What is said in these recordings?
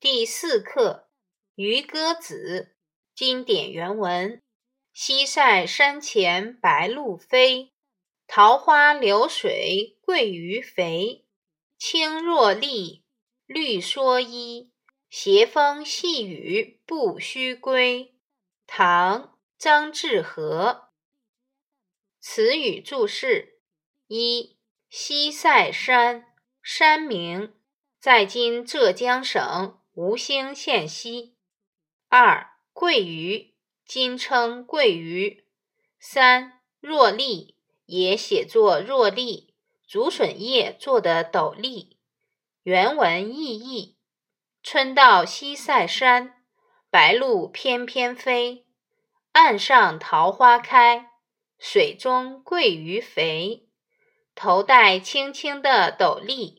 第四课《渔歌子》经典原文：西塞山前白鹭飞，桃花流水鳜鱼肥。青箬笠，绿蓑衣，斜风细雨不须归。唐·张志和。词语注释：一、西塞山，山名，在今浙江省。吴兴县西。二桂鱼，今称桂鱼。三箬笠，也写作箬笠，竹笋叶做的斗笠。原文意义：春到西塞山，白鹭翩翩飞，岸上桃花开，水中鳜鱼肥。头戴青青的斗笠。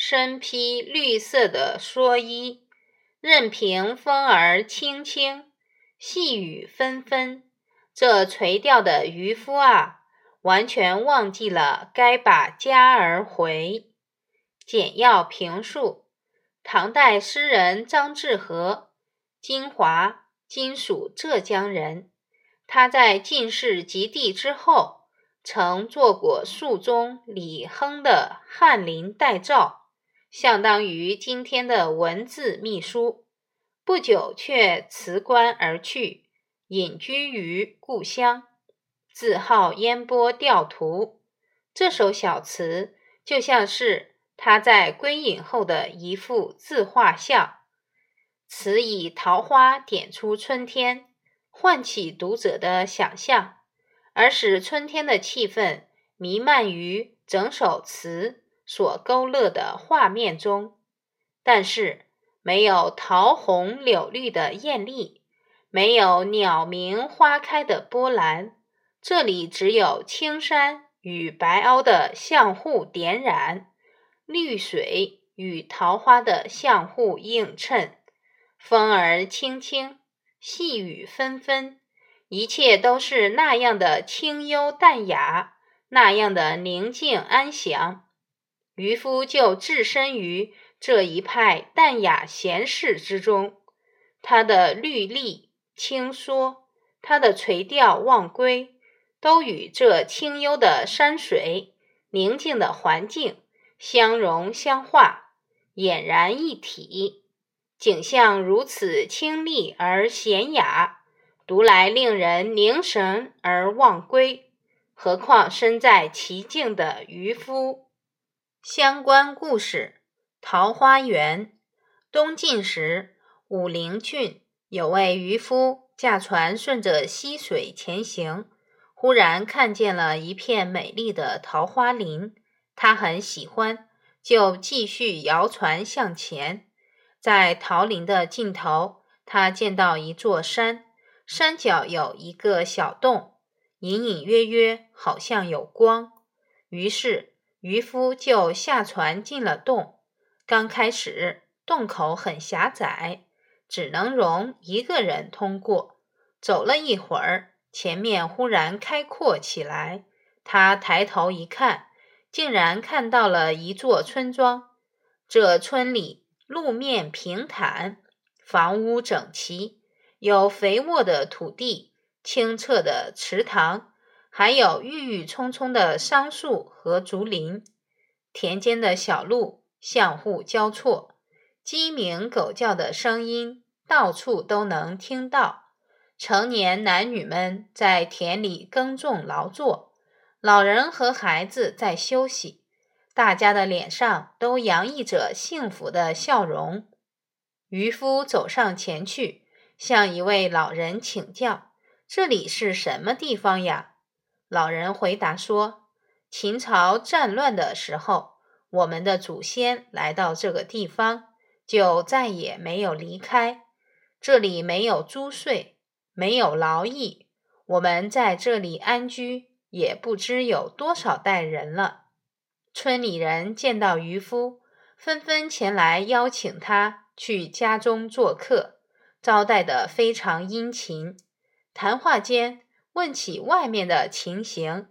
身披绿色的蓑衣，任凭风儿轻轻，细雨纷纷。这垂钓的渔夫啊，完全忘记了该把家儿回。简要评述：唐代诗人张志和，金华（今属浙江）人。他在进士及第之后，曾做过肃宗李亨的翰林待诏。相当于今天的文字秘书，不久却辞官而去，隐居于故乡，自号烟波钓徒。这首小词就像是他在归隐后的一幅自画像，词以桃花点出春天，唤起读者的想象，而使春天的气氛弥漫于整首词。所勾勒的画面中，但是没有桃红柳绿的艳丽，没有鸟鸣花开的波澜，这里只有青山与白鸥的相互点染，绿水与桃花的相互映衬，风儿轻轻，细雨纷纷，一切都是那样的清幽淡雅，那样的宁静安详。渔夫就置身于这一派淡雅闲适之中，他的绿笠轻蓑，他的垂钓忘归，都与这清幽的山水、宁静的环境相融相化，俨然一体。景象如此清丽而闲雅，读来令人凝神而忘归，何况身在其境的渔夫？相关故事：桃花源。东晋时，武陵郡有位渔夫，驾船顺着溪水前行，忽然看见了一片美丽的桃花林，他很喜欢，就继续摇船向前。在桃林的尽头，他见到一座山，山脚有一个小洞，隐隐约约好像有光，于是。渔夫就下船进了洞。刚开始，洞口很狭窄，只能容一个人通过。走了一会儿，前面忽然开阔起来。他抬头一看，竟然看到了一座村庄。这村里路面平坦，房屋整齐，有肥沃的土地、清澈的池塘。还有郁郁葱葱的桑树和竹林，田间的小路相互交错，鸡鸣狗叫的声音到处都能听到。成年男女们在田里耕种劳作，老人和孩子在休息，大家的脸上都洋溢着幸福的笑容。渔夫走上前去，向一位老人请教：“这里是什么地方呀？”老人回答说：“秦朝战乱的时候，我们的祖先来到这个地方，就再也没有离开。这里没有租税，没有劳役，我们在这里安居也不知有多少代人了。”村里人见到渔夫，纷纷前来邀请他去家中做客，招待得非常殷勤。谈话间。问起外面的情形，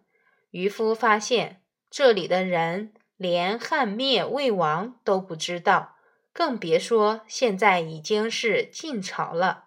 渔夫发现这里的人连汉灭魏王都不知道，更别说现在已经是晋朝了。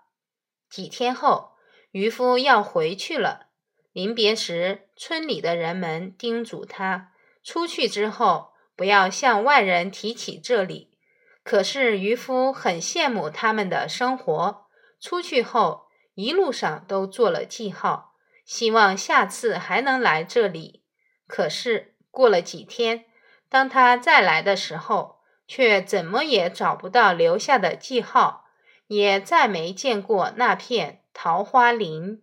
几天后，渔夫要回去了。临别时，村里的人们叮嘱他，出去之后不要向外人提起这里。可是渔夫很羡慕他们的生活，出去后一路上都做了记号，希望下次还能来这里。可是过了几天，当他再来的时候，却怎么也找不到留下的记号，也再没见过那片桃花林。